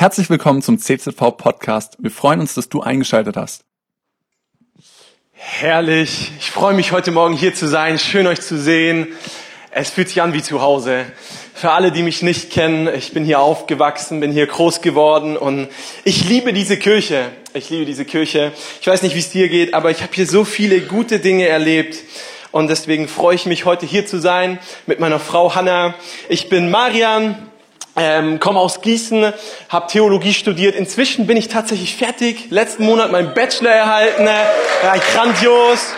Herzlich willkommen zum CZV Podcast. Wir freuen uns, dass du eingeschaltet hast. Herrlich. Ich freue mich heute Morgen hier zu sein. Schön euch zu sehen. Es fühlt sich an wie zu Hause. Für alle, die mich nicht kennen, ich bin hier aufgewachsen, bin hier groß geworden und ich liebe diese Kirche. Ich liebe diese Kirche. Ich weiß nicht, wie es dir geht, aber ich habe hier so viele gute Dinge erlebt. Und deswegen freue ich mich, heute hier zu sein mit meiner Frau Hanna. Ich bin Marian, ähm, komme aus Gießen, habe Theologie studiert. Inzwischen bin ich tatsächlich fertig. Letzten Monat meinen Bachelor erhalten. Ja, grandios.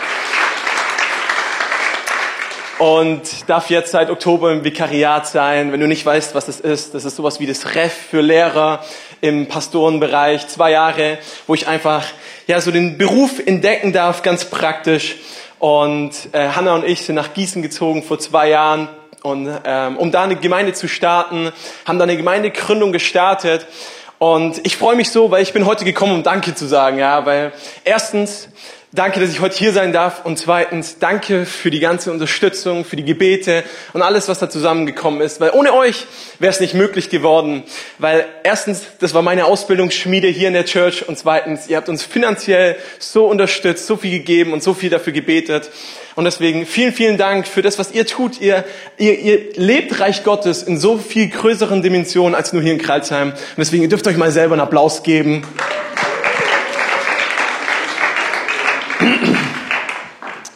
Und darf jetzt seit Oktober im Vikariat sein. Wenn du nicht weißt, was das ist, das ist sowas wie das Ref für Lehrer im Pastorenbereich. Zwei Jahre, wo ich einfach ja so den Beruf entdecken darf, ganz praktisch. Und äh, Hanna und ich sind nach Gießen gezogen vor zwei Jahren und ähm, um da eine Gemeinde zu starten, haben da eine Gemeindegründung gestartet. Und ich freue mich so, weil ich bin heute gekommen, um Danke zu sagen, ja, weil erstens Danke, dass ich heute hier sein darf. Und zweitens, danke für die ganze Unterstützung, für die Gebete und alles, was da zusammengekommen ist. Weil ohne euch wäre es nicht möglich geworden. Weil erstens, das war meine Ausbildungsschmiede hier in der Church. Und zweitens, ihr habt uns finanziell so unterstützt, so viel gegeben und so viel dafür gebetet. Und deswegen vielen, vielen Dank für das, was ihr tut. Ihr, ihr, ihr lebt Reich Gottes in so viel größeren Dimensionen als nur hier in Kreilsheim. Und deswegen, ihr dürft euch mal selber einen Applaus geben.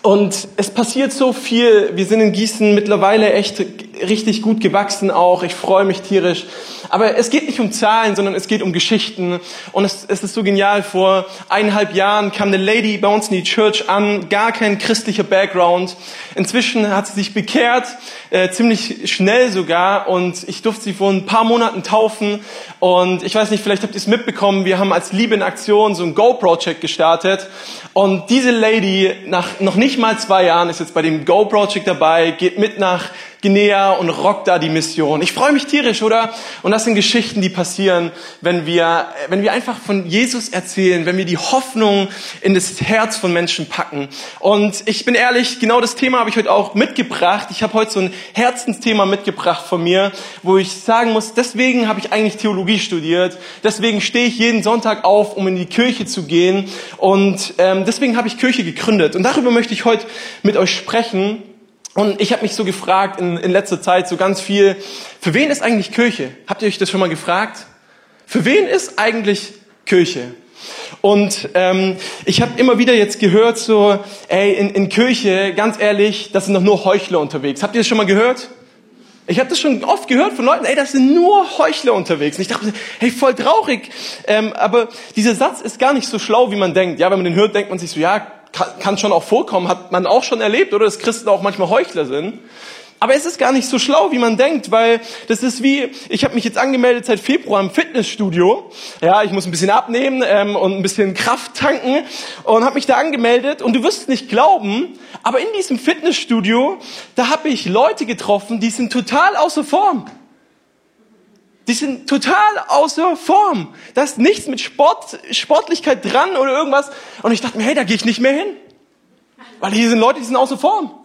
Und es passiert so viel. Wir sind in Gießen mittlerweile echt richtig gut gewachsen auch. Ich freue mich tierisch. Aber es geht nicht um Zahlen, sondern es geht um Geschichten. Und es, es ist so genial. Vor eineinhalb Jahren kam eine Lady bei uns in die Church an, gar kein christlicher Background. Inzwischen hat sie sich bekehrt, äh, ziemlich schnell sogar. Und ich durfte sie vor ein paar Monaten taufen. Und ich weiß nicht, vielleicht habt ihr es mitbekommen. Wir haben als Liebe in Aktion so ein Go-Project gestartet. Und diese Lady nach noch nicht mal zwei Jahren ist jetzt bei dem Go Project dabei, geht mit nach Guinea und rockt da die Mission. Ich freue mich tierisch, oder? Und das sind Geschichten, die passieren, wenn wir, wenn wir einfach von Jesus erzählen, wenn wir die Hoffnung in das Herz von Menschen packen. Und ich bin ehrlich, genau das Thema habe ich heute auch mitgebracht. Ich habe heute so ein Herzensthema mitgebracht von mir, wo ich sagen muss, deswegen habe ich eigentlich Theologie studiert. Deswegen stehe ich jeden Sonntag auf, um in die Kirche zu gehen. Und ähm, deswegen habe ich Kirche gegründet. Und darüber möchte ich heute mit euch sprechen. Und ich habe mich so gefragt in, in letzter Zeit so ganz viel, für wen ist eigentlich Kirche? Habt ihr euch das schon mal gefragt? Für wen ist eigentlich Kirche? Und ähm, ich habe immer wieder jetzt gehört, so, ey, in, in Kirche, ganz ehrlich, das sind doch nur Heuchler unterwegs. Habt ihr das schon mal gehört? Ich habe das schon oft gehört von Leuten, ey, das sind nur Heuchler unterwegs. Und ich dachte, hey, voll traurig. Ähm, aber dieser Satz ist gar nicht so schlau, wie man denkt. Ja, wenn man den hört, denkt man sich so, ja, kann, kann schon auch vorkommen, hat man auch schon erlebt, oder dass Christen auch manchmal Heuchler sind. Aber es ist gar nicht so schlau, wie man denkt, weil das ist wie, ich habe mich jetzt angemeldet seit Februar im Fitnessstudio. Ja, ich muss ein bisschen abnehmen ähm, und ein bisschen Kraft tanken und habe mich da angemeldet. Und du wirst nicht glauben, aber in diesem Fitnessstudio, da habe ich Leute getroffen, die sind total außer Form. Die sind total außer Form. Da ist nichts mit Sport, Sportlichkeit dran oder irgendwas. Und ich dachte mir, hey, da gehe ich nicht mehr hin. Weil hier sind Leute, die sind außer Form.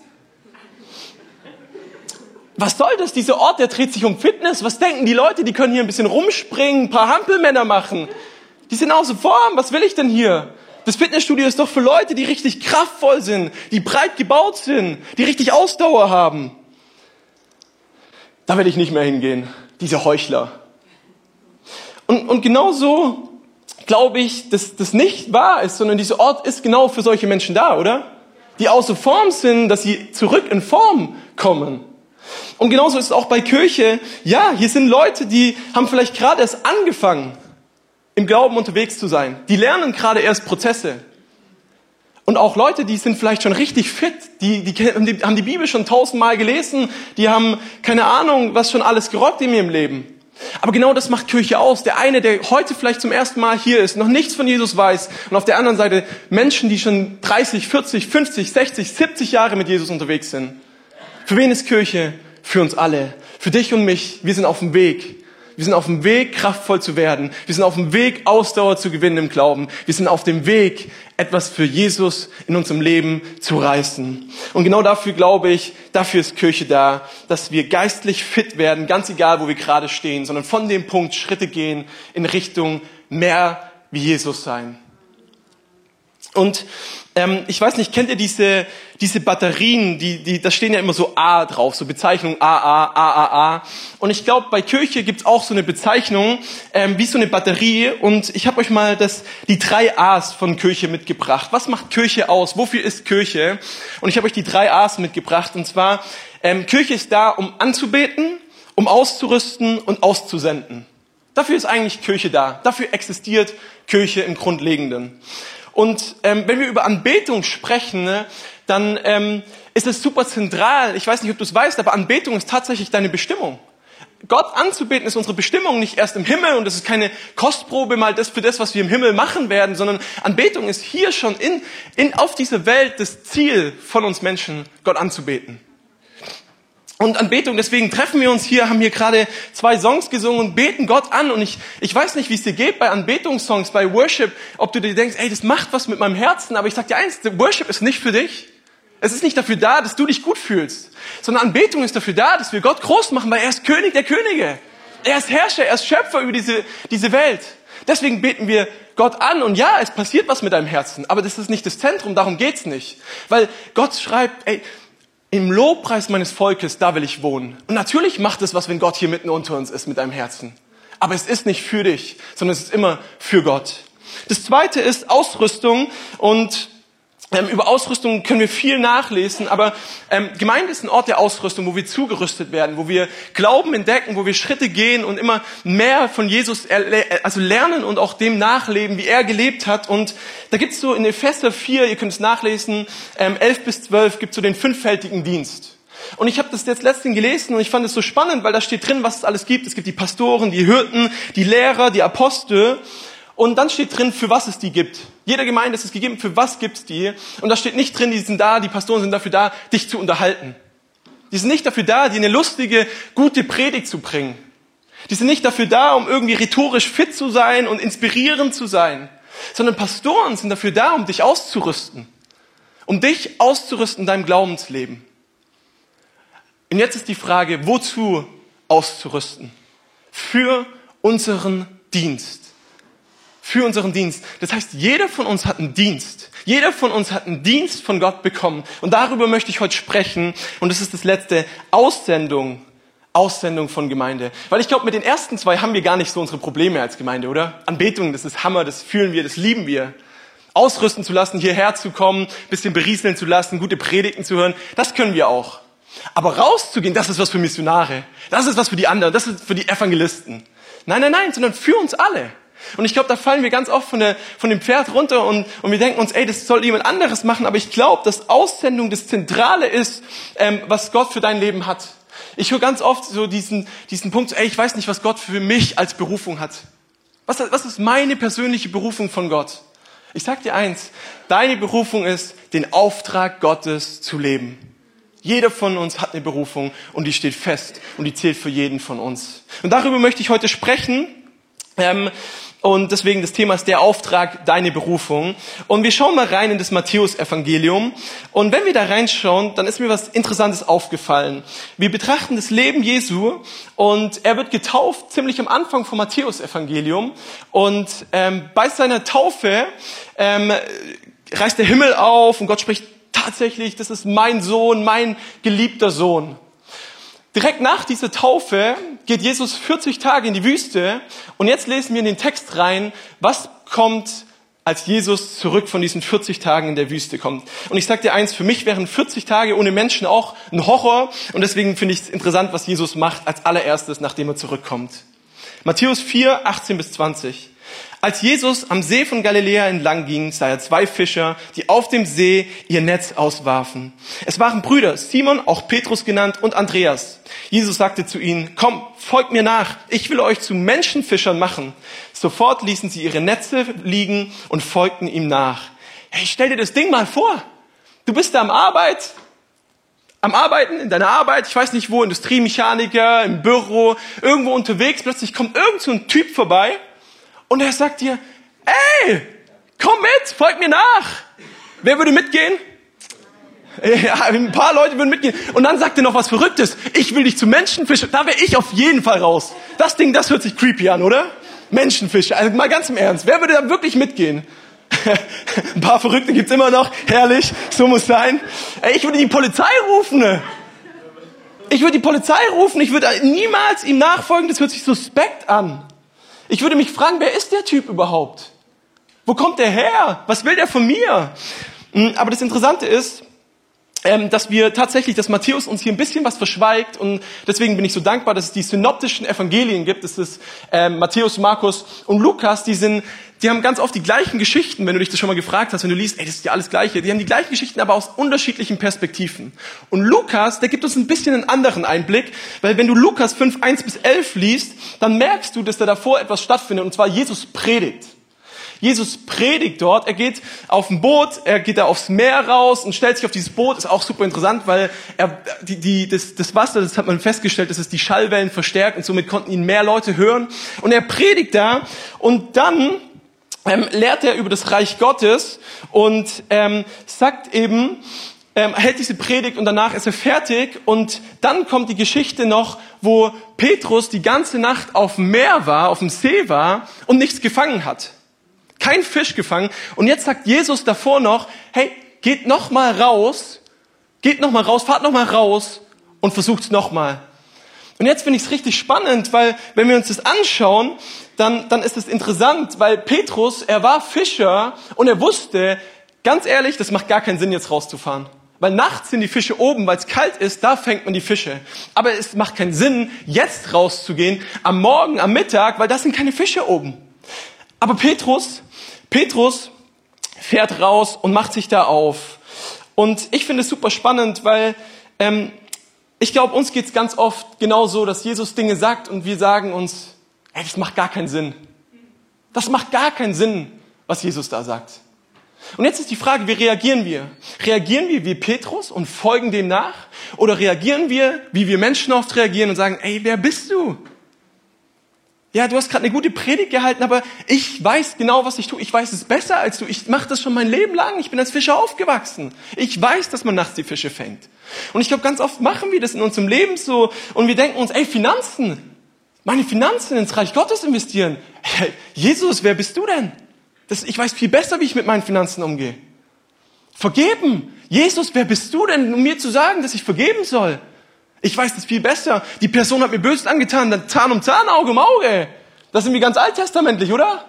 Was soll das? Dieser Ort, der dreht sich um Fitness. Was denken die Leute? Die können hier ein bisschen rumspringen, ein paar Hampelmänner machen. Die sind außer Form. Was will ich denn hier? Das Fitnessstudio ist doch für Leute, die richtig kraftvoll sind, die breit gebaut sind, die richtig Ausdauer haben. Da will ich nicht mehr hingehen diese Heuchler. Und, und genau so glaube ich, dass das nicht wahr ist, sondern dieser Ort ist genau für solche Menschen da, oder? Die außer Form sind, dass sie zurück in Form kommen. Und genauso ist es auch bei Kirche. Ja, hier sind Leute, die haben vielleicht gerade erst angefangen, im Glauben unterwegs zu sein. Die lernen gerade erst Prozesse. Und auch Leute, die sind vielleicht schon richtig fit, die, die, die haben die Bibel schon tausendmal gelesen, die haben keine Ahnung, was schon alles gerockt in ihrem Leben. Aber genau das macht Kirche aus. Der eine, der heute vielleicht zum ersten Mal hier ist, noch nichts von Jesus weiß, und auf der anderen Seite Menschen, die schon 30, 40, 50, 60, 70 Jahre mit Jesus unterwegs sind. Für wen ist Kirche? Für uns alle. Für dich und mich. Wir sind auf dem Weg. Wir sind auf dem Weg, kraftvoll zu werden. Wir sind auf dem Weg, Ausdauer zu gewinnen im Glauben. Wir sind auf dem Weg, etwas für Jesus in unserem Leben zu reißen. Und genau dafür glaube ich, dafür ist Kirche da, dass wir geistlich fit werden, ganz egal, wo wir gerade stehen, sondern von dem Punkt Schritte gehen in Richtung mehr wie Jesus sein. Und ähm, ich weiß nicht, kennt ihr diese, diese Batterien, die, die, da stehen ja immer so A drauf, so Bezeichnung A, A, A, A, A. Und ich glaube, bei Kirche gibt's auch so eine Bezeichnung, ähm, wie so eine Batterie. Und ich habe euch mal das, die drei A's von Kirche mitgebracht. Was macht Kirche aus? Wofür ist Kirche? Und ich habe euch die drei A's mitgebracht. Und zwar, ähm, Kirche ist da, um anzubeten, um auszurüsten und auszusenden. Dafür ist eigentlich Kirche da. Dafür existiert Kirche im Grundlegenden. Und ähm, wenn wir über Anbetung sprechen, ne, dann ähm, ist es super zentral. Ich weiß nicht, ob du es weißt, aber Anbetung ist tatsächlich deine Bestimmung. Gott anzubeten ist unsere Bestimmung nicht erst im Himmel und es ist keine Kostprobe mal das für das, was wir im Himmel machen werden, sondern Anbetung ist hier schon in, in, auf dieser Welt das Ziel von uns Menschen, Gott anzubeten und Anbetung. Deswegen treffen wir uns hier, haben hier gerade zwei Songs gesungen und beten Gott an. Und ich, ich weiß nicht, wie es dir geht bei Anbetungssongs, bei Worship, ob du dir denkst, ey, das macht was mit meinem Herzen. Aber ich sag dir eins, Worship ist nicht für dich. Es ist nicht dafür da, dass du dich gut fühlst, sondern Anbetung ist dafür da, dass wir Gott groß machen, weil er ist König der Könige. Er ist Herrscher, er ist Schöpfer über diese, diese Welt. Deswegen beten wir Gott an und ja, es passiert was mit deinem Herzen, aber das ist nicht das Zentrum, darum geht's nicht. Weil Gott schreibt, ey, im Lobpreis meines Volkes, da will ich wohnen. Und natürlich macht es was, wenn Gott hier mitten unter uns ist mit deinem Herzen. Aber es ist nicht für dich, sondern es ist immer für Gott. Das zweite ist Ausrüstung und ähm, über Ausrüstung können wir viel nachlesen, aber ähm, Gemeinde ist ein Ort der Ausrüstung, wo wir zugerüstet werden, wo wir Glauben entdecken, wo wir Schritte gehen und immer mehr von Jesus also lernen und auch dem nachleben, wie er gelebt hat. Und da gibt's so in Epheser 4, ihr könnt es nachlesen, ähm, 11 bis 12, gibt so den fünffältigen Dienst. Und ich habe das jetzt letztens gelesen und ich fand es so spannend, weil da steht drin, was es alles gibt. Es gibt die Pastoren, die Hirten, die Lehrer, die Apostel. Und dann steht drin, für was es die gibt. Jeder Gemeinde ist es gegeben, für was gibt's die? Und da steht nicht drin, die sind da, die Pastoren sind dafür da, dich zu unterhalten. Die sind nicht dafür da, dir eine lustige, gute Predigt zu bringen. Die sind nicht dafür da, um irgendwie rhetorisch fit zu sein und inspirierend zu sein, sondern Pastoren sind dafür da, um dich auszurüsten. Um dich auszurüsten in deinem Glaubensleben. Und jetzt ist die Frage, wozu auszurüsten? Für unseren Dienst für unseren Dienst. Das heißt, jeder von uns hat einen Dienst. Jeder von uns hat einen Dienst von Gott bekommen. Und darüber möchte ich heute sprechen. Und das ist das letzte Aussendung. Aussendung von Gemeinde. Weil ich glaube, mit den ersten zwei haben wir gar nicht so unsere Probleme als Gemeinde, oder? Anbetung, das ist Hammer, das fühlen wir, das lieben wir. Ausrüsten zu lassen, hierher zu kommen, bisschen berieseln zu lassen, gute Predigten zu hören, das können wir auch. Aber rauszugehen, das ist was für Missionare. Das ist was für die anderen, das ist für die Evangelisten. Nein, nein, nein, sondern für uns alle. Und ich glaube, da fallen wir ganz oft von, der, von dem Pferd runter und, und wir denken uns, ey, das soll jemand anderes machen. Aber ich glaube, dass Aussendung das Zentrale ist, ähm, was Gott für dein Leben hat. Ich höre ganz oft so diesen, diesen Punkt, ey, ich weiß nicht, was Gott für mich als Berufung hat. Was, was ist meine persönliche Berufung von Gott? Ich sag dir eins, deine Berufung ist, den Auftrag Gottes zu leben. Jeder von uns hat eine Berufung und die steht fest und die zählt für jeden von uns. Und darüber möchte ich heute sprechen. Ähm, und deswegen das Thema ist der Auftrag, deine Berufung. Und wir schauen mal rein in das Matthäus-Evangelium. Und wenn wir da reinschauen, dann ist mir was Interessantes aufgefallen. Wir betrachten das Leben Jesu und er wird getauft ziemlich am Anfang vom Matthäus-Evangelium. Und ähm, bei seiner Taufe ähm, reißt der Himmel auf und Gott spricht tatsächlich, das ist mein Sohn, mein geliebter Sohn. Direkt nach dieser Taufe geht Jesus 40 Tage in die Wüste und jetzt lesen wir in den Text rein, was kommt, als Jesus zurück von diesen 40 Tagen in der Wüste kommt. Und ich sage dir eins, für mich wären 40 Tage ohne Menschen auch ein Horror und deswegen finde ich es interessant, was Jesus macht als allererstes, nachdem er zurückkommt. Matthäus 4, 18 bis 20. Als Jesus am See von Galiläa entlang ging, sah er zwei Fischer, die auf dem See ihr Netz auswarfen. Es waren Brüder, Simon, auch Petrus genannt, und Andreas. Jesus sagte zu ihnen, komm, folgt mir nach, ich will euch zu Menschenfischern machen. Sofort ließen sie ihre Netze liegen und folgten ihm nach. Hey, stell dir das Ding mal vor. Du bist da am Arbeit, am Arbeiten, in deiner Arbeit, ich weiß nicht wo, Industriemechaniker, im Büro, irgendwo unterwegs, plötzlich kommt irgend so ein Typ vorbei und er sagt dir, ey, komm mit, folg mir nach. Wer würde mitgehen? Ja, ein paar Leute würden mitgehen. Und dann sagt er noch was Verrücktes. Ich will dich zu Menschenfischen. Da wäre ich auf jeden Fall raus. Das Ding, das hört sich creepy an, oder? Menschenfische. Also mal ganz im Ernst. Wer würde da wirklich mitgehen? ein paar Verrückte gibt's immer noch. Herrlich. So muss sein. Ey, ich würde die Polizei rufen. Ich würde die Polizei rufen. Ich würde niemals ihm nachfolgen. Das hört sich suspekt an. Ich würde mich fragen, wer ist der Typ überhaupt? Wo kommt der her? Was will der von mir? Hm, aber das Interessante ist, ähm, dass wir tatsächlich, dass Matthäus uns hier ein bisschen was verschweigt und deswegen bin ich so dankbar, dass es die synoptischen Evangelien gibt. Das ist ähm, Matthäus, Markus und Lukas. Die sind, die haben ganz oft die gleichen Geschichten. Wenn du dich das schon mal gefragt hast, wenn du liest, ey, das ist ja alles Gleiche. Die haben die gleichen Geschichten, aber aus unterschiedlichen Perspektiven. Und Lukas, der gibt uns ein bisschen einen anderen Einblick, weil wenn du Lukas 5, 1 bis 11 liest, dann merkst du, dass da davor etwas stattfindet und zwar Jesus predigt. Jesus predigt dort, er geht auf ein Boot, er geht da aufs Meer raus und stellt sich auf dieses Boot. Ist auch super interessant, weil er, die, die, das, das Wasser, das hat man festgestellt, dass es die Schallwellen verstärkt und somit konnten ihn mehr Leute hören. Und er predigt da und dann ähm, lehrt er über das Reich Gottes und ähm, sagt eben, ähm, hält diese Predigt und danach ist er fertig und dann kommt die Geschichte noch, wo Petrus die ganze Nacht auf dem Meer war, auf dem See war und nichts gefangen hat kein Fisch gefangen. Und jetzt sagt Jesus davor noch, hey, geht noch mal raus, geht noch mal raus, fahrt noch mal raus und versucht's noch mal. Und jetzt finde ich es richtig spannend, weil wenn wir uns das anschauen, dann, dann ist es interessant, weil Petrus, er war Fischer und er wusste, ganz ehrlich, das macht gar keinen Sinn, jetzt rauszufahren. Weil nachts sind die Fische oben, weil es kalt ist, da fängt man die Fische. Aber es macht keinen Sinn, jetzt rauszugehen, am Morgen, am Mittag, weil da sind keine Fische oben. Aber Petrus, Petrus fährt raus und macht sich da auf. Und ich finde es super spannend, weil ähm, ich glaube, uns geht's ganz oft genau so, dass Jesus Dinge sagt und wir sagen uns, ey, das macht gar keinen Sinn. Das macht gar keinen Sinn, was Jesus da sagt. Und jetzt ist die Frage, wie reagieren wir? Reagieren wir wie Petrus und folgen dem nach? Oder reagieren wir, wie wir Menschen oft reagieren und sagen, ey, wer bist du? Ja, du hast gerade eine gute Predigt gehalten, aber ich weiß genau, was ich tue. Ich weiß es besser als du. Ich mache das schon mein Leben lang. Ich bin als Fischer aufgewachsen. Ich weiß, dass man nachts die Fische fängt. Und ich glaube, ganz oft machen wir das in unserem Leben so und wir denken uns, ey, Finanzen, meine Finanzen ins Reich Gottes investieren. Hey, Jesus, wer bist du denn? Das, ich weiß viel besser, wie ich mit meinen Finanzen umgehe. Vergeben. Jesus, wer bist du denn, um mir zu sagen, dass ich vergeben soll? Ich weiß das viel besser. Die Person hat mir Böses angetan, dann Zahn um Zahn, Auge um Auge. Das sind wir ganz alttestamentlich, oder?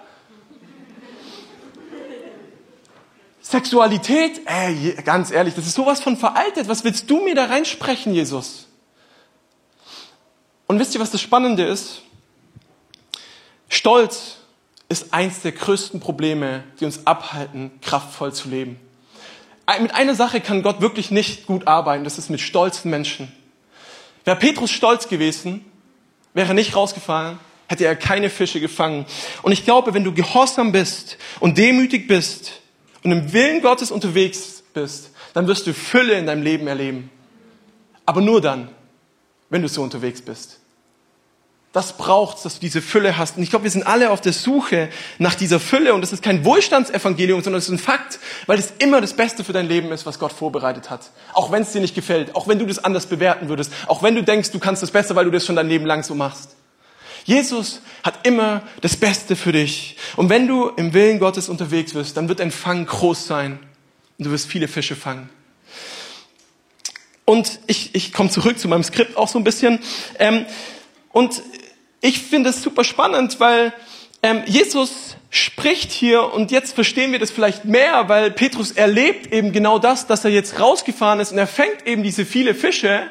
Sexualität, ey, ganz ehrlich, das ist sowas von veraltet. Was willst du mir da reinsprechen, Jesus? Und wisst ihr, was das Spannende ist? Stolz ist eins der größten Probleme, die uns abhalten, kraftvoll zu leben. Mit einer Sache kann Gott wirklich nicht gut arbeiten, das ist mit stolzen Menschen. Wäre Petrus stolz gewesen, wäre nicht rausgefallen, hätte er keine Fische gefangen. Und ich glaube, wenn du gehorsam bist und demütig bist und im Willen Gottes unterwegs bist, dann wirst du Fülle in deinem Leben erleben. Aber nur dann, wenn du so unterwegs bist. Das braucht dass du diese Fülle hast. Und ich glaube, wir sind alle auf der Suche nach dieser Fülle. Und das ist kein Wohlstandsevangelium, sondern es ist ein Fakt, weil es immer das Beste für dein Leben ist, was Gott vorbereitet hat. Auch wenn es dir nicht gefällt, auch wenn du das anders bewerten würdest, auch wenn du denkst, du kannst das besser, weil du das schon dein Leben lang so machst. Jesus hat immer das Beste für dich. Und wenn du im Willen Gottes unterwegs bist, dann wird dein Fang groß sein. Und du wirst viele Fische fangen. Und ich, ich komme zurück zu meinem Skript auch so ein bisschen. Ähm, und ich finde es super spannend, weil ähm, Jesus spricht hier und jetzt verstehen wir das vielleicht mehr, weil Petrus erlebt eben genau das, dass er jetzt rausgefahren ist und er fängt eben diese viele Fische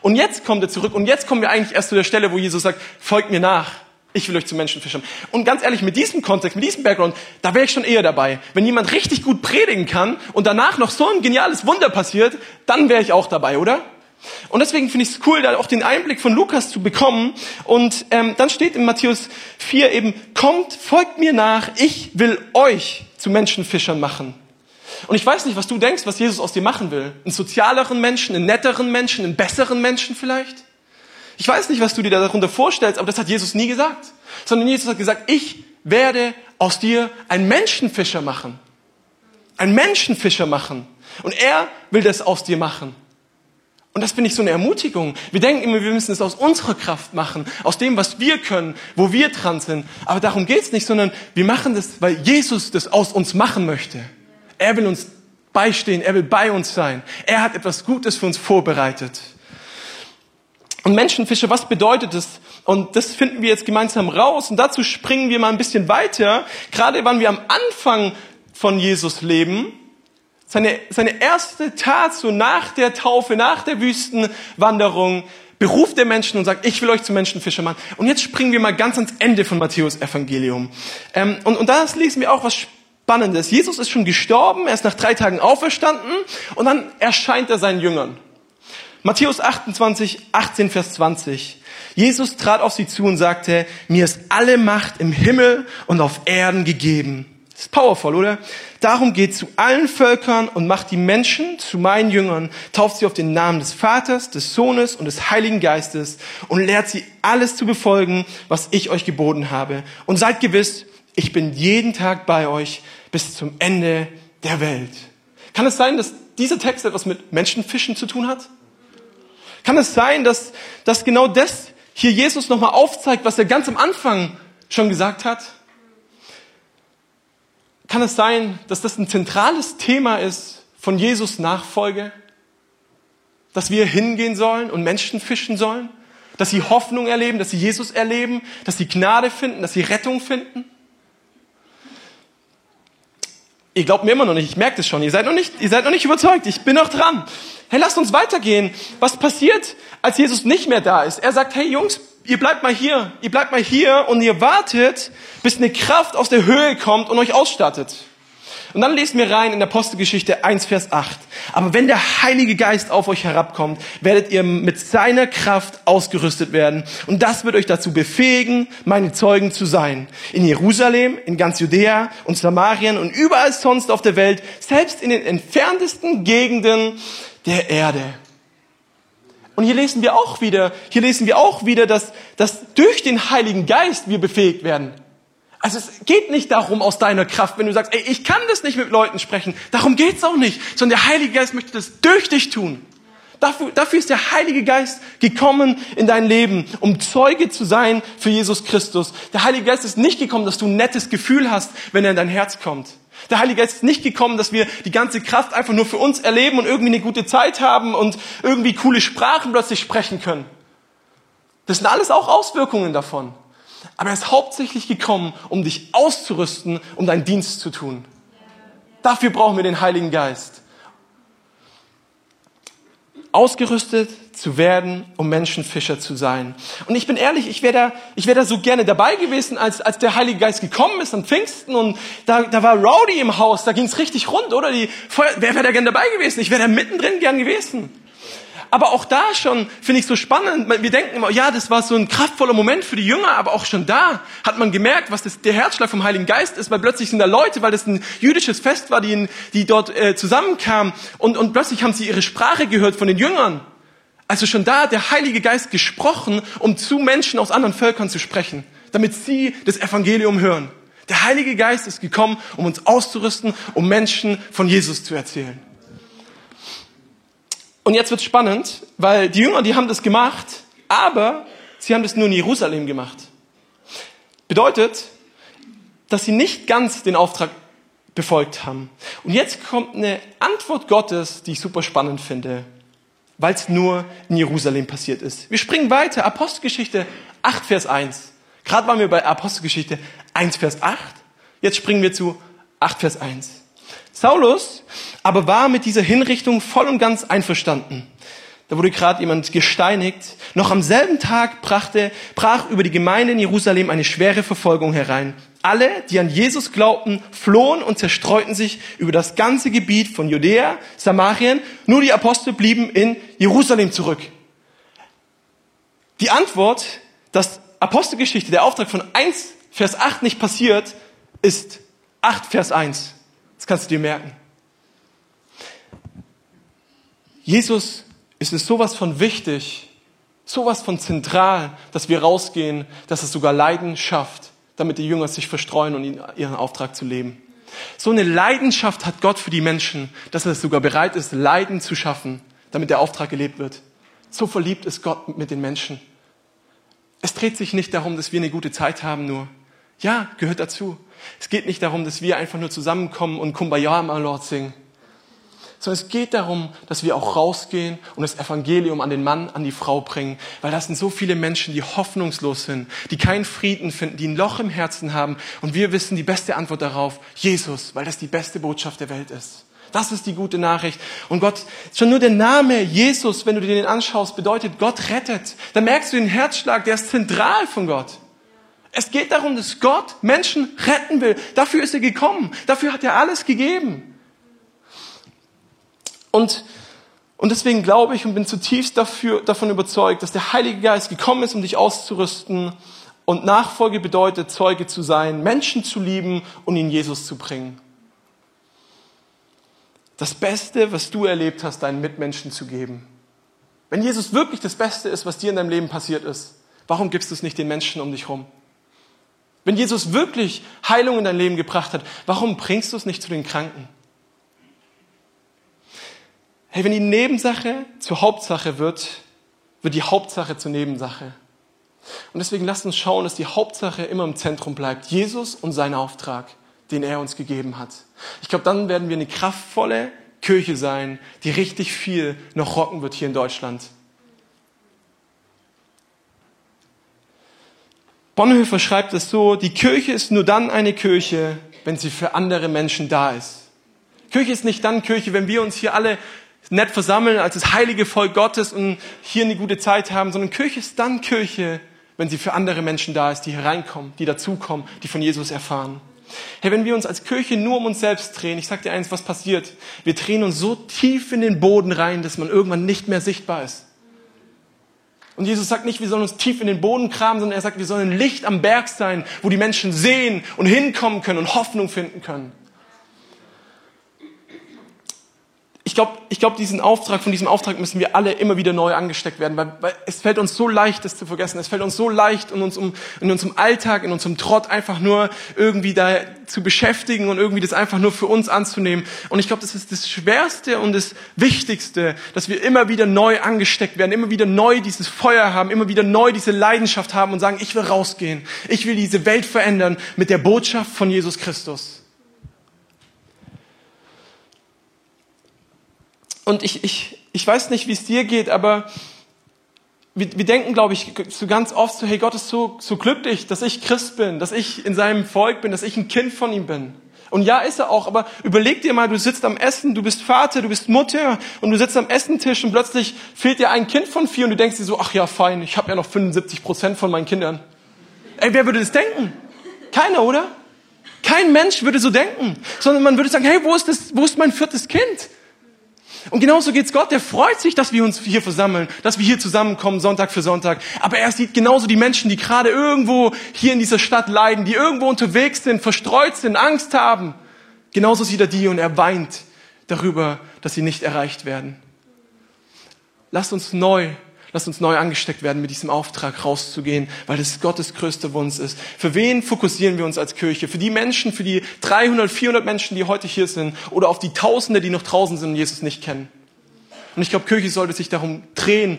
und jetzt kommt er zurück und jetzt kommen wir eigentlich erst zu der Stelle, wo Jesus sagt, folgt mir nach. Ich will euch zu Menschenfischern. Und ganz ehrlich, mit diesem Kontext, mit diesem Background, da wäre ich schon eher dabei. Wenn jemand richtig gut predigen kann und danach noch so ein geniales Wunder passiert, dann wäre ich auch dabei, oder? Und deswegen finde ich es cool, da auch den Einblick von Lukas zu bekommen. Und ähm, dann steht in Matthäus 4 eben, kommt, folgt mir nach, ich will euch zu Menschenfischern machen. Und ich weiß nicht, was du denkst, was Jesus aus dir machen will. Einen sozialeren Menschen, einen netteren Menschen, einen besseren Menschen vielleicht? Ich weiß nicht, was du dir darunter vorstellst, aber das hat Jesus nie gesagt. Sondern Jesus hat gesagt, ich werde aus dir einen Menschenfischer machen. Einen Menschenfischer machen. Und er will das aus dir machen. Und das finde ich so eine Ermutigung. Wir denken immer, wir müssen es aus unserer Kraft machen, aus dem, was wir können, wo wir dran sind. Aber darum geht's nicht, sondern wir machen das, weil Jesus das aus uns machen möchte. Er will uns beistehen, er will bei uns sein. Er hat etwas Gutes für uns vorbereitet. Und Menschenfische, was bedeutet es? Und das finden wir jetzt gemeinsam raus. Und dazu springen wir mal ein bisschen weiter. Gerade wann wir am Anfang von Jesus leben, seine, seine erste Tat so nach der Taufe, nach der Wüstenwanderung, beruft der Menschen und sagt, ich will euch zum Menschenfischer machen. Und jetzt springen wir mal ganz ans Ende von Matthäus Evangelium. Ähm, und, und da lesen wir auch was Spannendes. Jesus ist schon gestorben, er ist nach drei Tagen auferstanden und dann erscheint er seinen Jüngern. Matthäus 28, 18, Vers 20. Jesus trat auf sie zu und sagte, mir ist alle Macht im Himmel und auf Erden gegeben. Das ist powerful, oder? Darum geht zu allen Völkern und macht die Menschen zu meinen Jüngern, tauft sie auf den Namen des Vaters, des Sohnes und des Heiligen Geistes und lehrt sie alles zu befolgen, was ich euch geboten habe. Und seid gewiss, ich bin jeden Tag bei euch bis zum Ende der Welt. Kann es sein, dass dieser Text etwas mit Menschenfischen zu tun hat? Kann es sein, dass, dass genau das hier Jesus nochmal aufzeigt, was er ganz am Anfang schon gesagt hat? Kann es sein, dass das ein zentrales Thema ist von Jesus Nachfolge? Dass wir hingehen sollen und Menschen fischen sollen? Dass sie Hoffnung erleben, dass sie Jesus erleben, dass sie Gnade finden, dass sie Rettung finden? Ihr glaubt mir immer noch nicht, ich merke das schon, ihr seid noch nicht, ihr seid noch nicht überzeugt, ich bin noch dran. Hey, lasst uns weitergehen. Was passiert, als Jesus nicht mehr da ist? Er sagt, hey Jungs, ihr bleibt mal hier, ihr bleibt mal hier und ihr wartet, bis eine Kraft aus der Höhe kommt und euch ausstattet. Und dann lesen wir rein in der Apostelgeschichte 1, Vers 8. Aber wenn der Heilige Geist auf euch herabkommt, werdet ihr mit seiner Kraft ausgerüstet werden. Und das wird euch dazu befähigen, meine Zeugen zu sein. In Jerusalem, in ganz Judäa und Samarien und überall sonst auf der Welt, selbst in den entferntesten Gegenden der Erde. Und hier lesen wir auch wieder, hier lesen wir auch wieder, dass, dass durch den Heiligen Geist wir befähigt werden. Also es geht nicht darum aus deiner Kraft, wenn du sagst, ey, ich kann das nicht mit Leuten sprechen. Darum geht's auch nicht, sondern der Heilige Geist möchte das durch dich tun. Dafür, dafür ist der Heilige Geist gekommen in dein Leben, um Zeuge zu sein für Jesus Christus. Der Heilige Geist ist nicht gekommen, dass du ein nettes Gefühl hast, wenn er in dein Herz kommt. Der Heilige Geist ist nicht gekommen, dass wir die ganze Kraft einfach nur für uns erleben und irgendwie eine gute Zeit haben und irgendwie coole Sprachen plötzlich sprechen können. Das sind alles auch Auswirkungen davon. Aber er ist hauptsächlich gekommen, um dich auszurüsten, um deinen Dienst zu tun. Dafür brauchen wir den Heiligen Geist. Ausgerüstet zu werden, um Menschenfischer zu sein. Und ich bin ehrlich, ich wäre da, ich wäre da so gerne dabei gewesen, als, als der Heilige Geist gekommen ist am Pfingsten und da, da war Rowdy im Haus, da ging's richtig rund, oder? Die Feuer, wer wäre da gern dabei gewesen? Ich wäre da mittendrin gern gewesen. Aber auch da schon finde ich so spannend. Wir denken immer, ja, das war so ein kraftvoller Moment für die Jünger, aber auch schon da hat man gemerkt, was das, der Herzschlag vom Heiligen Geist ist, weil plötzlich sind da Leute, weil das ein jüdisches Fest war, die, in, die dort äh, zusammenkamen und, und plötzlich haben sie ihre Sprache gehört von den Jüngern. Also schon da hat der Heilige Geist gesprochen, um zu Menschen aus anderen Völkern zu sprechen, damit sie das Evangelium hören. Der Heilige Geist ist gekommen, um uns auszurüsten, um Menschen von Jesus zu erzählen. Und jetzt wird spannend, weil die Jünger, die haben das gemacht, aber sie haben das nur in Jerusalem gemacht. Bedeutet, dass sie nicht ganz den Auftrag befolgt haben. Und jetzt kommt eine Antwort Gottes, die ich super spannend finde weil es nur in Jerusalem passiert ist. Wir springen weiter. Apostelgeschichte 8, Vers 1. Gerade waren wir bei Apostelgeschichte 1, Vers 8. Jetzt springen wir zu 8, Vers 1. Saulus aber war mit dieser Hinrichtung voll und ganz einverstanden. Da wurde gerade jemand gesteinigt. Noch am selben Tag brachte, brach über die Gemeinde in Jerusalem eine schwere Verfolgung herein. Alle, die an Jesus glaubten, flohen und zerstreuten sich über das ganze Gebiet von Judäa, Samarien. Nur die Apostel blieben in Jerusalem zurück. Die Antwort, dass Apostelgeschichte, der Auftrag von 1, Vers 8 nicht passiert, ist 8, Vers 1. Das kannst du dir merken. Jesus ist es sowas von wichtig, sowas von zentral, dass wir rausgehen, dass es sogar Leiden schafft, damit die Jünger sich verstreuen und ihren Auftrag zu leben. So eine Leidenschaft hat Gott für die Menschen, dass er sogar bereit ist, Leiden zu schaffen, damit der Auftrag gelebt wird. So verliebt ist Gott mit den Menschen. Es dreht sich nicht darum, dass wir eine gute Zeit haben nur. Ja, gehört dazu. Es geht nicht darum, dass wir einfach nur zusammenkommen und Kumbaya mal Lord singen. Sondern es geht darum, dass wir auch rausgehen und das Evangelium an den Mann, an die Frau bringen. Weil das sind so viele Menschen, die hoffnungslos sind, die keinen Frieden finden, die ein Loch im Herzen haben. Und wir wissen die beste Antwort darauf, Jesus, weil das die beste Botschaft der Welt ist. Das ist die gute Nachricht. Und Gott, schon nur der Name Jesus, wenn du dir den anschaust, bedeutet, Gott rettet. Da merkst du den Herzschlag, der ist zentral von Gott. Es geht darum, dass Gott Menschen retten will. Dafür ist er gekommen. Dafür hat er alles gegeben. Und, und deswegen glaube ich und bin zutiefst dafür, davon überzeugt, dass der Heilige Geist gekommen ist, um dich auszurüsten. Und Nachfolge bedeutet, Zeuge zu sein, Menschen zu lieben und ihnen Jesus zu bringen. Das Beste, was du erlebt hast, deinen Mitmenschen zu geben. Wenn Jesus wirklich das Beste ist, was dir in deinem Leben passiert ist, warum gibst du es nicht den Menschen um dich herum? Wenn Jesus wirklich Heilung in dein Leben gebracht hat, warum bringst du es nicht zu den Kranken? Hey, wenn die Nebensache zur Hauptsache wird, wird die Hauptsache zur Nebensache. Und deswegen lasst uns schauen, dass die Hauptsache immer im Zentrum bleibt. Jesus und sein Auftrag, den er uns gegeben hat. Ich glaube, dann werden wir eine kraftvolle Kirche sein, die richtig viel noch rocken wird hier in Deutschland. Bonhoeffer schreibt es so, die Kirche ist nur dann eine Kirche, wenn sie für andere Menschen da ist. Kirche ist nicht dann Kirche, wenn wir uns hier alle nett versammeln als das heilige Volk Gottes und hier eine gute Zeit haben, sondern Kirche ist dann Kirche, wenn sie für andere Menschen da ist, die hereinkommen, die dazukommen, die von Jesus erfahren. Hey, wenn wir uns als Kirche nur um uns selbst drehen, ich sag dir eins, was passiert? Wir drehen uns so tief in den Boden rein, dass man irgendwann nicht mehr sichtbar ist. Und Jesus sagt nicht, wir sollen uns tief in den Boden kramen, sondern er sagt, wir sollen Licht am Berg sein, wo die Menschen sehen und hinkommen können und Hoffnung finden können. Ich glaube, ich glaub, diesen Auftrag, von diesem Auftrag müssen wir alle immer wieder neu angesteckt werden, weil, weil es fällt uns so leicht, das zu vergessen. Es fällt uns so leicht, in, uns um, in unserem Alltag, in unserem Trott einfach nur irgendwie da zu beschäftigen und irgendwie das einfach nur für uns anzunehmen. Und ich glaube, das ist das Schwerste und das Wichtigste, dass wir immer wieder neu angesteckt werden, immer wieder neu dieses Feuer haben, immer wieder neu diese Leidenschaft haben und sagen, ich will rausgehen. Ich will diese Welt verändern mit der Botschaft von Jesus Christus. Und ich, ich, ich weiß nicht, wie es dir geht, aber wir, wir denken, glaube ich, so ganz oft so, hey, Gott ist so, so glücklich, dass ich Christ bin, dass ich in seinem Volk bin, dass ich ein Kind von ihm bin. Und ja, ist er auch, aber überleg dir mal, du sitzt am Essen, du bist Vater, du bist Mutter und du sitzt am Essentisch und plötzlich fehlt dir ein Kind von vier und du denkst dir so, ach ja, fein, ich habe ja noch 75 Prozent von meinen Kindern. Ey, wer würde das denken? Keiner, oder? Kein Mensch würde so denken, sondern man würde sagen, hey, wo ist das, wo ist mein viertes Kind? Und genauso geht's Gott. Der freut sich, dass wir uns hier versammeln, dass wir hier zusammenkommen, Sonntag für Sonntag. Aber er sieht genauso die Menschen, die gerade irgendwo hier in dieser Stadt leiden, die irgendwo unterwegs sind, verstreut sind, Angst haben. Genauso sieht er die und er weint darüber, dass sie nicht erreicht werden. Lasst uns neu Lass uns neu angesteckt werden, mit diesem Auftrag rauszugehen, weil das Gottes größter Wunsch ist. Für wen fokussieren wir uns als Kirche? Für die Menschen, für die 300, 400 Menschen, die heute hier sind oder auf die Tausende, die noch draußen sind und Jesus nicht kennen? Und ich glaube, Kirche sollte sich darum drehen,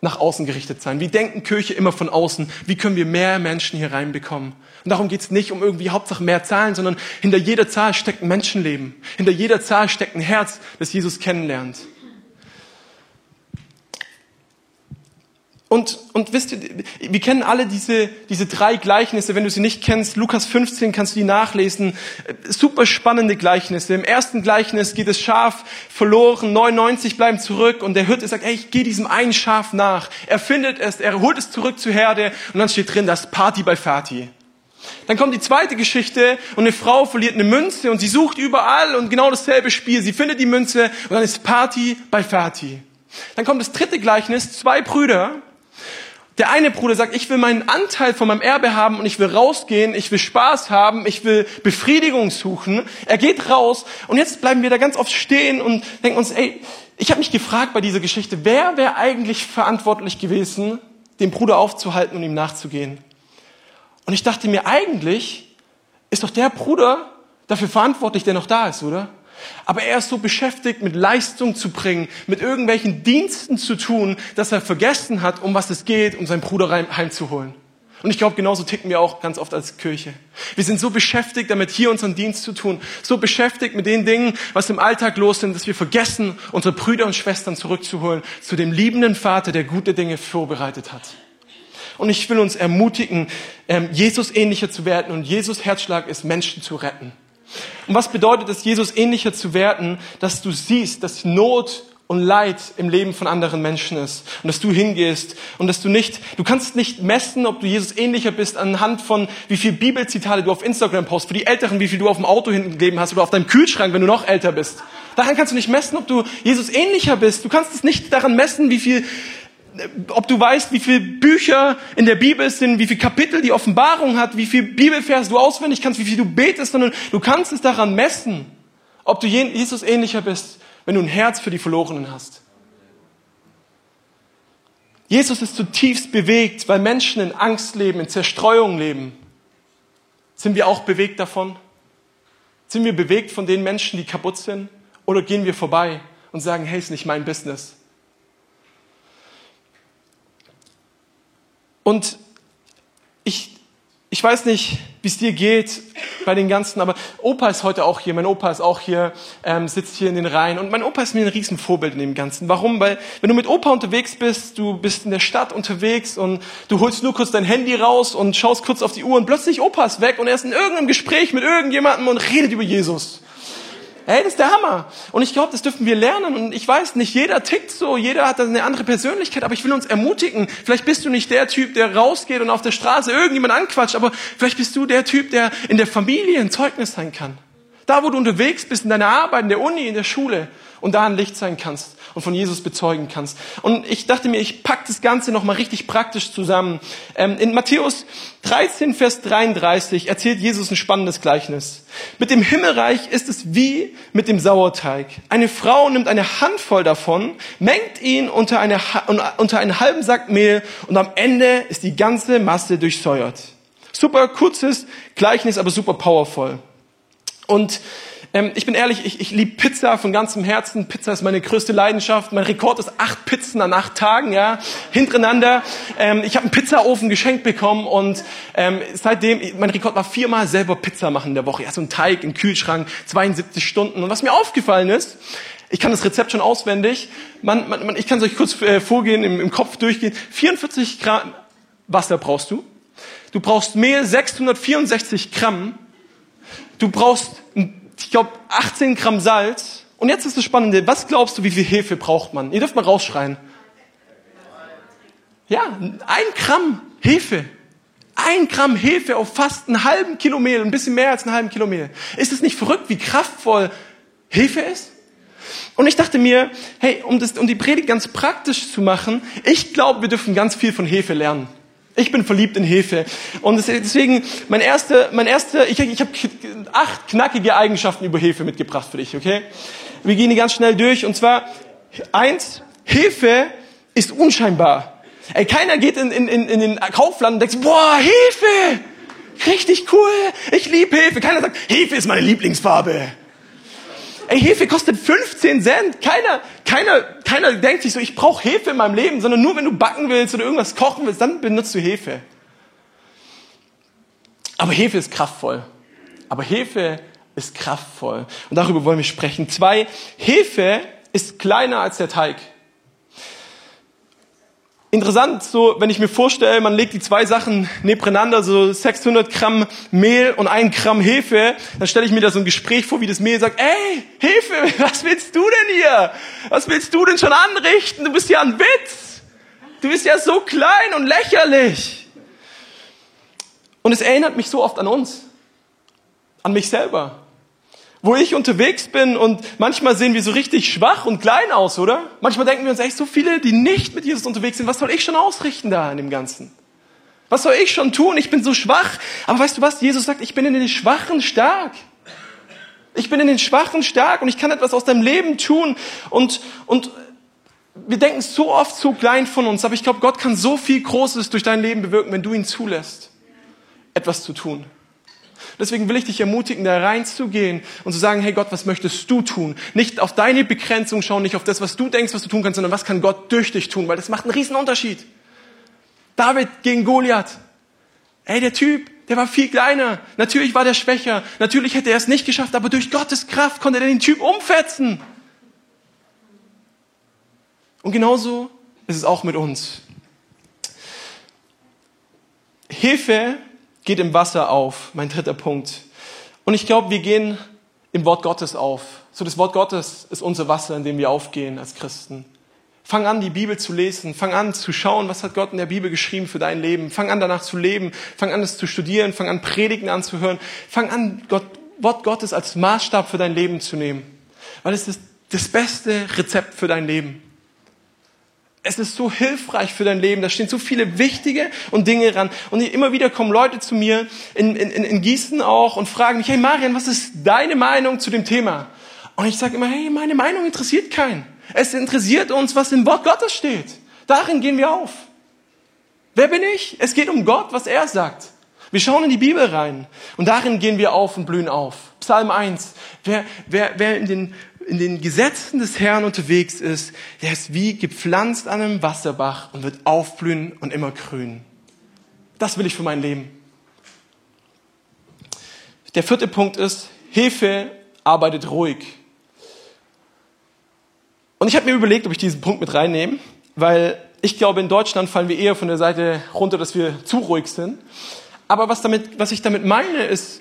nach außen gerichtet sein. Wir denken Kirche immer von außen. Wie können wir mehr Menschen hier reinbekommen? Und darum geht es nicht um irgendwie Hauptsache mehr Zahlen, sondern hinter jeder Zahl steckt ein Menschenleben. Hinter jeder Zahl steckt ein Herz, das Jesus kennenlernt. Und, und wisst ihr, wir kennen alle diese, diese drei Gleichnisse. Wenn du sie nicht kennst, Lukas 15 kannst du die nachlesen. Super spannende Gleichnisse. Im ersten Gleichnis geht das Schaf verloren, 99 bleiben zurück und der Hirte sagt, ey, ich gehe diesem einen Schaf nach. Er findet es, er holt es zurück zur Herde und dann steht drin, das Party bei Fati. Dann kommt die zweite Geschichte und eine Frau verliert eine Münze und sie sucht überall und genau dasselbe Spiel. Sie findet die Münze und dann ist Party bei Fati. Dann kommt das dritte Gleichnis, zwei Brüder Der eine Bruder sagt, ich will meinen Anteil von meinem Erbe haben und ich will rausgehen, ich will Spaß haben, ich will Befriedigung suchen. Er geht raus und jetzt bleiben wir da ganz oft stehen und denken uns, ey, ich habe mich gefragt bei dieser Geschichte, wer wäre eigentlich verantwortlich gewesen, den Bruder aufzuhalten und ihm nachzugehen? Und ich dachte mir, eigentlich ist doch der Bruder dafür verantwortlich, der noch da ist, oder? Aber er ist so beschäftigt, mit Leistung zu bringen, mit irgendwelchen Diensten zu tun, dass er vergessen hat, um was es geht, um seinen Bruder heimzuholen. Und ich glaube, genauso ticken wir auch ganz oft als Kirche. Wir sind so beschäftigt, damit hier unseren Dienst zu tun, so beschäftigt mit den Dingen, was im Alltag los sind, dass wir vergessen, unsere Brüder und Schwestern zurückzuholen zu dem liebenden Vater, der gute Dinge vorbereitet hat. Und ich will uns ermutigen, ähm, Jesus ähnlicher zu werden. Und Jesus Herzschlag ist, Menschen zu retten. Und was bedeutet es, Jesus ähnlicher zu werden, dass du siehst, dass Not und Leid im Leben von anderen Menschen ist und dass du hingehst und dass du nicht, du kannst nicht messen, ob du Jesus ähnlicher bist anhand von wie viel Bibelzitate du auf Instagram postest, für die Älteren, wie viel du auf dem Auto hinten gegeben hast oder auf deinem Kühlschrank, wenn du noch älter bist. Daran kannst du nicht messen, ob du Jesus ähnlicher bist. Du kannst es nicht daran messen, wie viel ob du weißt, wie viele Bücher in der Bibel sind, wie viele Kapitel die Offenbarung hat, wie viele Bibelvers du auswendig kannst, wie viel du betest, sondern du kannst es daran messen, ob du Jesus ähnlicher bist, wenn du ein Herz für die Verlorenen hast. Jesus ist zutiefst bewegt, weil Menschen in Angst leben, in Zerstreuung leben. Sind wir auch bewegt davon? Sind wir bewegt von den Menschen, die kaputt sind? Oder gehen wir vorbei und sagen, hey, ist nicht mein Business? Und ich, ich weiß nicht, wie es dir geht bei den ganzen, aber Opa ist heute auch hier, mein Opa ist auch hier, ähm, sitzt hier in den Reihen und mein Opa ist mir ein Riesenvorbild in dem Ganzen. Warum? Weil wenn du mit Opa unterwegs bist, du bist in der Stadt unterwegs und du holst nur kurz dein Handy raus und schaust kurz auf die Uhr und plötzlich Opa ist weg und er ist in irgendeinem Gespräch mit irgendjemandem und redet über Jesus. Hey, das ist der Hammer. Und ich glaube, das dürfen wir lernen. Und ich weiß, nicht jeder tickt so, jeder hat eine andere Persönlichkeit, aber ich will uns ermutigen. Vielleicht bist du nicht der Typ, der rausgeht und auf der Straße irgendjemand anquatscht, aber vielleicht bist du der Typ, der in der Familie ein Zeugnis sein kann. Da, wo du unterwegs bist, in deiner Arbeit, in der Uni, in der Schule und da ein Licht sein kannst und von Jesus bezeugen kannst. Und ich dachte mir, ich pack das Ganze nochmal richtig praktisch zusammen. Ähm, in Matthäus 13, Vers 33 erzählt Jesus ein spannendes Gleichnis. Mit dem Himmelreich ist es wie mit dem Sauerteig. Eine Frau nimmt eine Handvoll davon, mengt ihn unter, eine, unter einen halben Sack Mehl und am Ende ist die ganze Masse durchsäuert. Super kurzes Gleichnis, aber super powerful. Und ähm, ich bin ehrlich, ich, ich liebe Pizza von ganzem Herzen. Pizza ist meine größte Leidenschaft. Mein Rekord ist acht Pizzen an acht Tagen, ja, hintereinander. Ähm, ich habe einen Pizzaofen geschenkt bekommen und ähm, seitdem, mein Rekord war viermal selber Pizza machen in der Woche. Ja, so ein Teig im Kühlschrank, 72 Stunden. Und was mir aufgefallen ist, ich kann das Rezept schon auswendig. Man, man, man, ich kann es euch kurz äh, vorgehen, im, im Kopf durchgehen. 44 Gramm Wasser brauchst du. Du brauchst Mehl 664 Gramm. Du brauchst ich glaube, 18 Gramm Salz. Und jetzt ist das Spannende. Was glaubst du, wie viel Hefe braucht man? Ihr dürft mal rausschreien. Ja, ein Gramm Hefe. Ein Gramm Hefe auf fast einen halben Kilo Mehl, ein bisschen mehr als einen halben Kilo Mehl. Ist es nicht verrückt, wie kraftvoll Hefe ist? Und ich dachte mir, hey, um, das, um die Predigt ganz praktisch zu machen, ich glaube, wir dürfen ganz viel von Hefe lernen. Ich bin verliebt in Hefe. Und deswegen, mein erster, mein erster, ich, ich habe acht knackige Eigenschaften über Hefe mitgebracht für dich, okay? Wir gehen die ganz schnell durch. Und zwar, eins, Hefe ist unscheinbar. Ey, keiner geht in, in, in den Kaufland und denkt, boah, Hefe! Richtig cool! Ich liebe Hefe. Keiner sagt, Hefe ist meine Lieblingsfarbe. Ey, Hefe kostet 15 Cent. Keiner, keiner, keiner denkt sich so, ich brauche Hefe in meinem Leben, sondern nur wenn du backen willst oder irgendwas kochen willst, dann benutzt du Hefe. Aber Hefe ist kraftvoll. Aber Hefe ist kraftvoll. Und darüber wollen wir sprechen. Zwei, Hefe ist kleiner als der Teig. Interessant, so, wenn ich mir vorstelle, man legt die zwei Sachen nebeneinander, so 600 Gramm Mehl und ein Gramm Hefe, dann stelle ich mir da so ein Gespräch vor, wie das Mehl sagt, ey, Hefe, was willst du denn hier? Was willst du denn schon anrichten? Du bist ja ein Witz. Du bist ja so klein und lächerlich. Und es erinnert mich so oft an uns, an mich selber. Wo ich unterwegs bin und manchmal sehen wir so richtig schwach und klein aus, oder? Manchmal denken wir uns echt so viele, die nicht mit Jesus unterwegs sind, was soll ich schon ausrichten da in dem Ganzen? Was soll ich schon tun? Ich bin so schwach. Aber weißt du was? Jesus sagt, ich bin in den Schwachen stark. Ich bin in den Schwachen stark und ich kann etwas aus deinem Leben tun. Und, und wir denken so oft so klein von uns, aber ich glaube, Gott kann so viel Großes durch dein Leben bewirken, wenn du ihn zulässt, etwas zu tun. Deswegen will ich dich ermutigen, da reinzugehen und zu sagen, hey Gott, was möchtest du tun? Nicht auf deine Begrenzung schauen, nicht auf das, was du denkst, was du tun kannst, sondern was kann Gott durch dich tun, weil das macht einen riesen Unterschied. David gegen Goliath. Ey, der Typ, der war viel kleiner. Natürlich war der schwächer. Natürlich hätte er es nicht geschafft, aber durch Gottes Kraft konnte er den Typ umfetzen. Und genauso ist es auch mit uns. Hilfe geht im Wasser auf, mein dritter Punkt. Und ich glaube, wir gehen im Wort Gottes auf. So das Wort Gottes ist unser Wasser, in dem wir aufgehen als Christen. Fang an, die Bibel zu lesen. Fang an zu schauen, was hat Gott in der Bibel geschrieben für dein Leben. Fang an, danach zu leben. Fang an, es zu studieren. Fang an, Predigen anzuhören. Fang an, Gott, Wort Gottes als Maßstab für dein Leben zu nehmen. Weil es ist das beste Rezept für dein Leben es ist so hilfreich für dein Leben. Da stehen so viele wichtige und Dinge ran. Und immer wieder kommen Leute zu mir, in, in, in Gießen auch, und fragen mich, hey Marian, was ist deine Meinung zu dem Thema? Und ich sage immer, hey, meine Meinung interessiert keinen. Es interessiert uns, was im Wort Gottes steht. Darin gehen wir auf. Wer bin ich? Es geht um Gott, was er sagt. Wir schauen in die Bibel rein und darin gehen wir auf und blühen auf. Psalm 1. Wer, wer, wer in den in den Gesetzen des Herrn unterwegs ist, der ist wie gepflanzt an einem Wasserbach und wird aufblühen und immer grün. Das will ich für mein Leben. Der vierte Punkt ist, Hefe arbeitet ruhig. Und ich habe mir überlegt, ob ich diesen Punkt mit reinnehme, weil ich glaube, in Deutschland fallen wir eher von der Seite runter, dass wir zu ruhig sind. Aber was, damit, was ich damit meine, ist,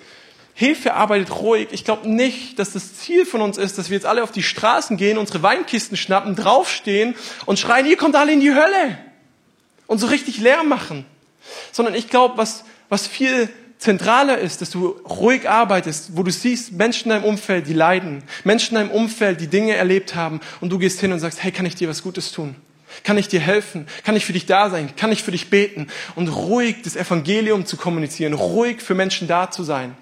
Hefe arbeitet ruhig. Ich glaube nicht, dass das Ziel von uns ist, dass wir jetzt alle auf die Straßen gehen, unsere Weinkisten schnappen, draufstehen und schreien, ihr kommt alle in die Hölle. Und so richtig leer machen. Sondern ich glaube, was, was viel zentraler ist, dass du ruhig arbeitest, wo du siehst Menschen in deinem Umfeld, die leiden, Menschen in deinem Umfeld, die Dinge erlebt haben und du gehst hin und sagst, hey, kann ich dir was Gutes tun? Kann ich dir helfen? Kann ich für dich da sein? Kann ich für dich beten? Und ruhig das Evangelium zu kommunizieren, ruhig für Menschen da zu sein.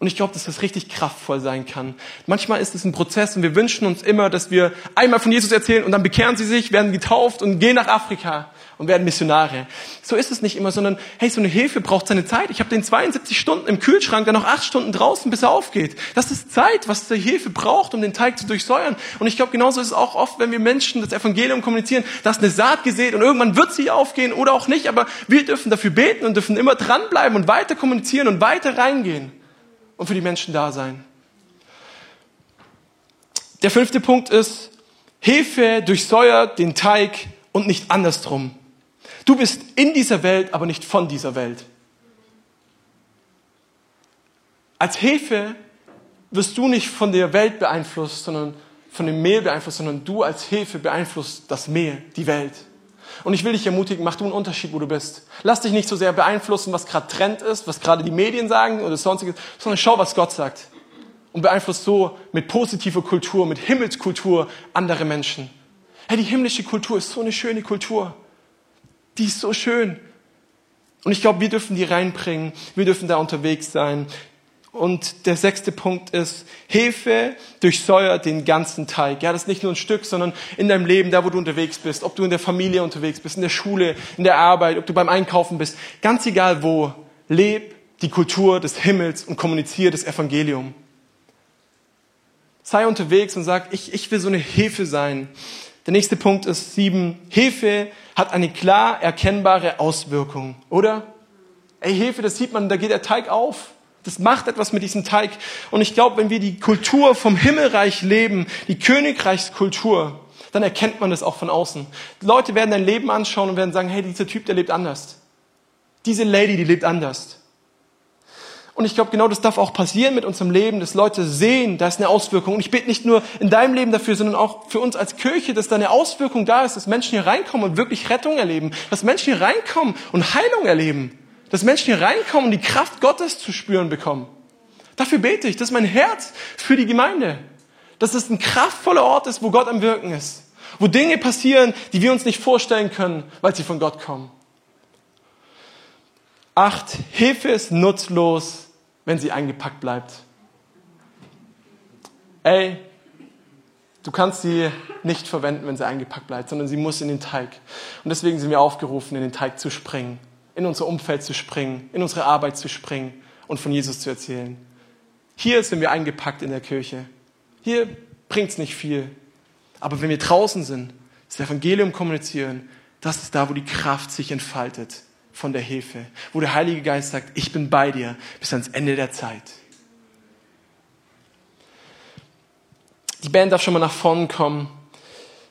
Und ich glaube, dass das richtig kraftvoll sein kann. Manchmal ist es ein Prozess und wir wünschen uns immer, dass wir einmal von Jesus erzählen und dann bekehren sie sich, werden getauft und gehen nach Afrika und werden Missionare. So ist es nicht immer, sondern hey, so eine Hilfe braucht seine Zeit. Ich habe den 72 Stunden im Kühlschrank, dann noch acht Stunden draußen, bis er aufgeht. Das ist Zeit, was die Hilfe braucht, um den Teig zu durchsäuern. Und ich glaube, genauso ist es auch oft, wenn wir Menschen das Evangelium kommunizieren, dass eine Saat gesät und irgendwann wird sie aufgehen oder auch nicht, aber wir dürfen dafür beten und dürfen immer dranbleiben und weiter kommunizieren und weiter reingehen und für die Menschen da sein. Der fünfte Punkt ist, Hefe durchsäuert den Teig und nicht andersrum. Du bist in dieser Welt, aber nicht von dieser Welt. Als Hefe wirst du nicht von der Welt beeinflusst, sondern von dem Mehl beeinflusst, sondern du als Hefe beeinflusst das Mehl, die Welt. Und ich will dich ermutigen, mach du einen Unterschied, wo du bist. Lass dich nicht so sehr beeinflussen, was gerade Trend ist, was gerade die Medien sagen oder sonstiges, sondern schau, was Gott sagt. Und beeinflusst so mit positiver Kultur, mit Himmelskultur andere Menschen. Hey, die himmlische Kultur ist so eine schöne Kultur. Die ist so schön. Und ich glaube, wir dürfen die reinbringen. Wir dürfen da unterwegs sein. Und der sechste Punkt ist, Hefe durchsäuert den ganzen Teig. Ja, das ist nicht nur ein Stück, sondern in deinem Leben, da wo du unterwegs bist, ob du in der Familie unterwegs bist, in der Schule, in der Arbeit, ob du beim Einkaufen bist, ganz egal wo, leb die Kultur des Himmels und kommuniziere das Evangelium. Sei unterwegs und sag, ich, ich will so eine Hefe sein. Der nächste Punkt ist sieben. Hefe hat eine klar erkennbare Auswirkung, oder? Ey, Hefe, das sieht man, da geht der Teig auf. Das macht etwas mit diesem Teig. Und ich glaube, wenn wir die Kultur vom Himmelreich leben, die Königreichskultur, dann erkennt man das auch von außen. Die Leute werden dein Leben anschauen und werden sagen, hey, dieser Typ, der lebt anders. Diese Lady, die lebt anders. Und ich glaube, genau das darf auch passieren mit unserem Leben, dass Leute sehen, da ist eine Auswirkung. Und ich bete nicht nur in deinem Leben dafür, sondern auch für uns als Kirche, dass da eine Auswirkung da ist, dass Menschen hier reinkommen und wirklich Rettung erleben, dass Menschen hier reinkommen und Heilung erleben dass Menschen hier reinkommen und die Kraft Gottes zu spüren bekommen. Dafür bete ich. Das ist mein Herz für die Gemeinde. Dass es ein kraftvoller Ort ist, wo Gott am Wirken ist. Wo Dinge passieren, die wir uns nicht vorstellen können, weil sie von Gott kommen. Acht, Hilfe ist nutzlos, wenn sie eingepackt bleibt. Ey, du kannst sie nicht verwenden, wenn sie eingepackt bleibt, sondern sie muss in den Teig. Und deswegen sind wir aufgerufen, in den Teig zu springen, in unser Umfeld zu springen, in unsere Arbeit zu springen und von Jesus zu erzählen. Hier sind wir eingepackt in der Kirche. Hier bringt es nicht viel. Aber wenn wir draußen sind, das Evangelium kommunizieren, das ist da, wo die Kraft sich entfaltet von der Hilfe, wo der Heilige Geist sagt, ich bin bei dir bis ans Ende der Zeit. Die Band darf schon mal nach vorne kommen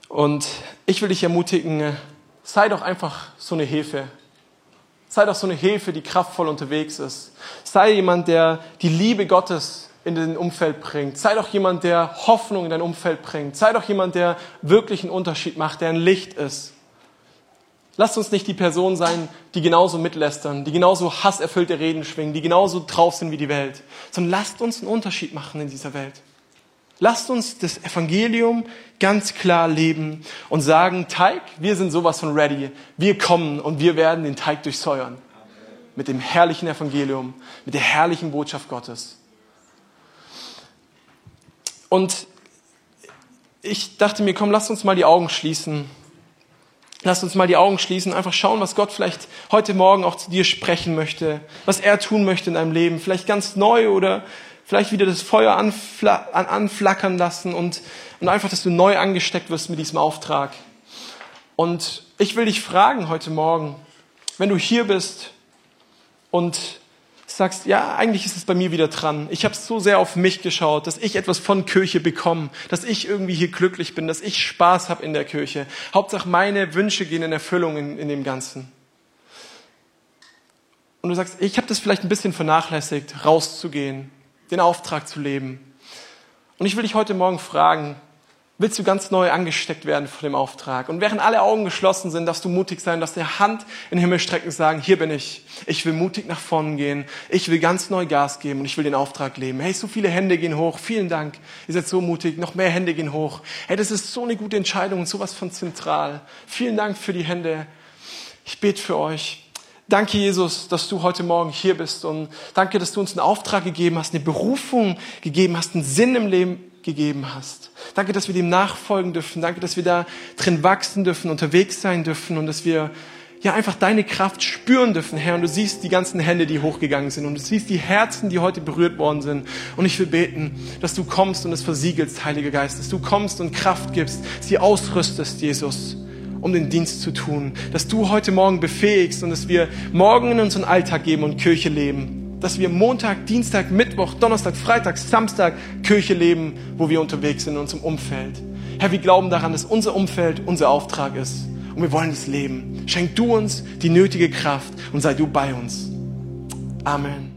und ich will dich ermutigen, sei doch einfach so eine Hilfe. Sei doch so eine Hilfe, die kraftvoll unterwegs ist. Sei jemand, der die Liebe Gottes in dein Umfeld bringt. Sei doch jemand, der Hoffnung in dein Umfeld bringt. Sei doch jemand, der wirklich einen Unterschied macht, der ein Licht ist. Lasst uns nicht die Person sein, die genauso mitlästern, die genauso hasserfüllte Reden schwingen, die genauso drauf sind wie die Welt, sondern lasst uns einen Unterschied machen in dieser Welt. Lasst uns das Evangelium ganz klar leben und sagen, Teig, wir sind sowas von ready. Wir kommen und wir werden den Teig durchsäuern. Mit dem herrlichen Evangelium, mit der herrlichen Botschaft Gottes. Und ich dachte mir, komm, lass uns mal die Augen schließen. Lass uns mal die Augen schließen, einfach schauen, was Gott vielleicht heute Morgen auch zu dir sprechen möchte, was er tun möchte in deinem Leben. Vielleicht ganz neu oder vielleicht wieder das Feuer anfla anflackern lassen und, und einfach, dass du neu angesteckt wirst mit diesem Auftrag. Und ich will dich fragen heute Morgen, wenn du hier bist und sagst, ja, eigentlich ist es bei mir wieder dran. Ich habe so sehr auf mich geschaut, dass ich etwas von Kirche bekomme, dass ich irgendwie hier glücklich bin, dass ich Spaß habe in der Kirche. Hauptsache meine Wünsche gehen in Erfüllung in, in dem Ganzen. Und du sagst, ich habe das vielleicht ein bisschen vernachlässigt, rauszugehen, den Auftrag zu leben. Und ich will dich heute Morgen fragen, willst du ganz neu angesteckt werden vor dem Auftrag. Und während alle Augen geschlossen sind, darfst du mutig sein, dass der Hand in den Himmel strecken und sagen, hier bin ich. Ich will mutig nach vorn gehen. Ich will ganz neu Gas geben und ich will den Auftrag leben. Hey, so viele Hände gehen hoch. Vielen Dank. Ihr seid so mutig. Noch mehr Hände gehen hoch. Hey, das ist so eine gute Entscheidung und sowas von zentral. Vielen Dank für die Hände. Ich bete für euch. Danke, Jesus, dass du heute Morgen hier bist und danke, dass du uns einen Auftrag gegeben hast, eine Berufung gegeben hast, einen Sinn im Leben gegeben hast. Danke, dass wir dem nachfolgen dürfen. Danke, dass wir da drin wachsen dürfen, unterwegs sein dürfen und dass wir ja einfach deine Kraft spüren dürfen, Herr. Und du siehst die ganzen Hände, die hochgegangen sind und du siehst die Herzen, die heute berührt worden sind. Und ich will beten, dass du kommst und es versiegelst, Heiliger Geist, dass du kommst und Kraft gibst, sie ausrüstest, Jesus um den Dienst zu tun, dass du heute Morgen befähigst und dass wir morgen in unseren Alltag geben und Kirche leben dass wir Montag, Dienstag, Mittwoch, Donnerstag, Freitag, Samstag Kirche leben, wo wir unterwegs sind in unserem Umfeld. Herr, wir glauben daran, dass unser Umfeld unser Auftrag ist. Und wir wollen es leben. Schenk du uns die nötige Kraft und sei du bei uns. Amen.